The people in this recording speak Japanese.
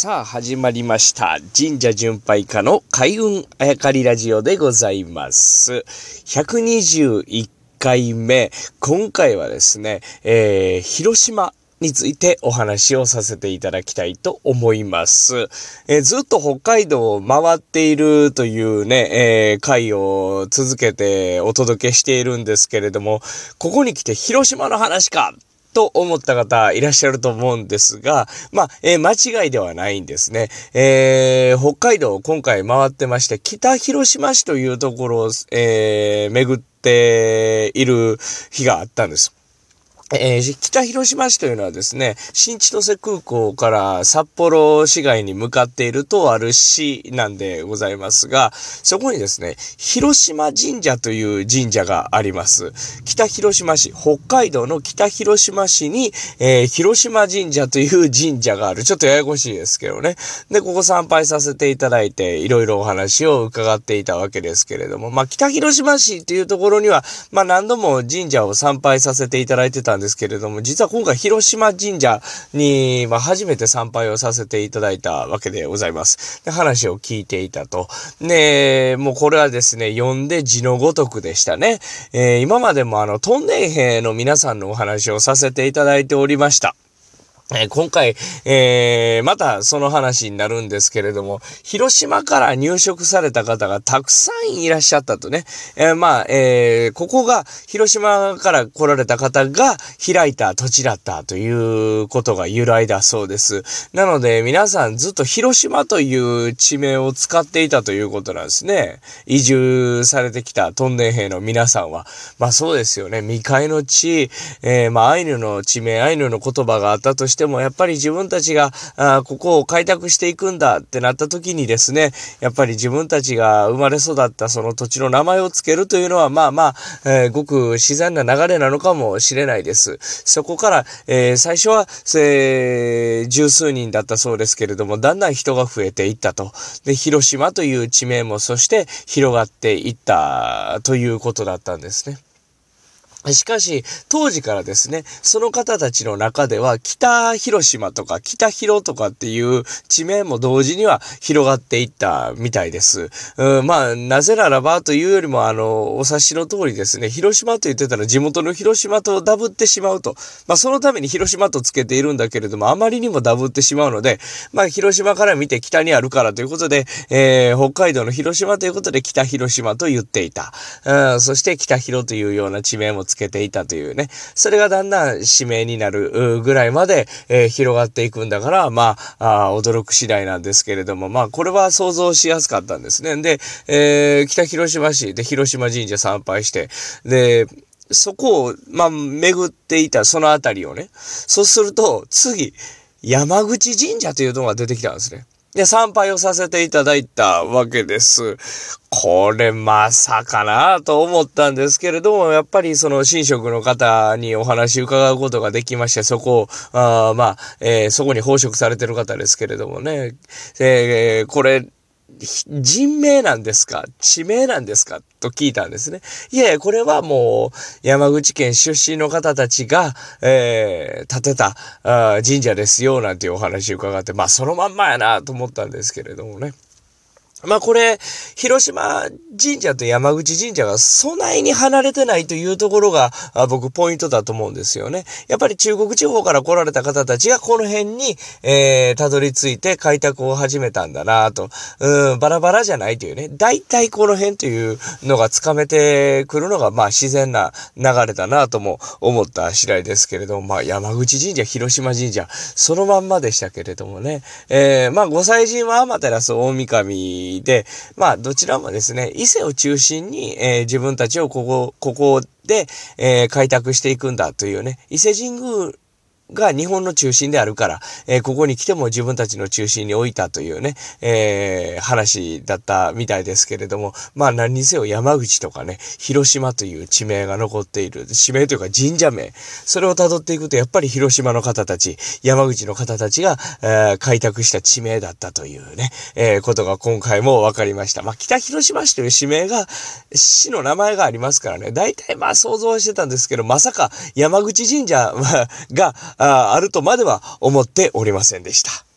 さあ、始まりました。神社巡拝家の開運あやかりラジオでございます。121回目。今回はですね、えー、広島についてお話をさせていただきたいと思います。えー、ずっと北海道を回っているというね、えー、回を続けてお届けしているんですけれども、ここに来て広島の話かと思った方いらっしゃると思うんですが、まあ、えー、間違いではないんですね。えー、北海道今回回ってまして、北広島市というところを、えー、巡っている日があったんです。えー、北広島市というのはですね、新千歳空港から札幌市街に向かっているとある市なんでございますが、そこにですね、広島神社という神社があります。北広島市、北海道の北広島市に、えー、広島神社という神社がある。ちょっとややこしいですけどね。で、ここ参拝させていただいて、いろいろお話を伺っていたわけですけれども、まあ、北広島市というところには、まあ、何度も神社を参拝させていただいてたんんですけれども、実は今回広島神社に、まあ、初めて参拝をさせていただいたわけでございます。で、話を聞いていたと。ねもうこれはですね、読んで字のごとくでしたね。えー、今までもあの、トンネン兵の皆さんのお話をさせていただいておりました。え、今回、えー、またその話になるんですけれども、広島から入植された方がたくさんいらっしゃったとね。えー、まあ、えー、ここが広島から来られた方が開いた土地だったということが由来だそうです。なので皆さんずっと広島という地名を使っていたということなんですね。移住されてきたトンネン兵の皆さんは。まあそうですよね。未開の地、えー、まあアイヌの地名、アイヌの言葉があったとしてしても、やっぱり自分たちが、あここを開拓していくんだってなった時にですね、やっぱり自分たちが生まれ育ったその土地の名前を付けるというのは、まあまあ、えー、ごく自然な流れなのかもしれないです。そこから、えー、最初は、えー、十数人だったそうですけれども、だんだん人が増えていったと。で、広島という地名もそして広がっていったということだったんですね。しかし、当時からですね、その方たちの中では、北広島とか北広とかっていう地名も同時には広がっていったみたいです。うん、まあ、なぜならばというよりも、あの、お察しの通りですね、広島と言ってたら地元の広島とダブってしまうと。まあ、そのために広島とつけているんだけれども、あまりにもダブってしまうので、まあ、広島から見て北にあるからということで、えー、北海道の広島ということで北広島と言っていた。うん、そして北広というような地名もつけけていたというね、それがだんだん指名になるぐらいまで、えー、広がっていくんだから、まあ驚く次第なんですけれども、まあ、これは想像しやすかったんですね。で、えー、北広島市で広島神社参拝して、で、そこを、まあ、巡っていたそのあたりをね、そうすると、次、山口神社というのが出てきたんですね。で、参拝をさせていただいたわけです。これまさかなと思ったんですけれども、やっぱりその神職の方にお話伺うことができまして、そこを、あまあ、えー、そこに奉職されてる方ですけれどもね、えー、これ、人名なんですか？地名なんですか？と聞いたんですね。いやいや、これはもう山口県出身の方たちが、えー、建てたあ神社ですよ、なんていうお話を伺って、まあそのまんまやなと思ったんですけれどもね。まあこれ、広島神社と山口神社がそないに離れてないというところが僕ポイントだと思うんですよね。やっぱり中国地方から来られた方たちがこの辺に、えー、たどり着いて開拓を始めたんだなと。うん、バラバラじゃないというね。大体この辺というのがつかめてくるのがまあ自然な流れだなとも思った次第ですけれども、まあ山口神社、広島神社、そのまんまでしたけれどもね。えー、まあ御祭神は天照大神で、まあ、どちらもですね、伊勢を中心に、えー、自分たちをここ、ここで、えー、開拓していくんだというね、伊勢神宮が日本の中心であるから、えー、ここに来ても自分たちの中心に置いたというね、えー、話だったみたいですけれども、まあ何にせよ山口とかね、広島という地名が残っている、地名というか神社名、それを辿っていくとやっぱり広島の方たち、山口の方たちが、えー、開拓した地名だったというね、え、ことが今回も分かりました。まあ北広島市という地名が、市の名前がありますからね、大体まあ想像してたんですけど、まさか山口神社が、あるとまでは思っておりませんでした。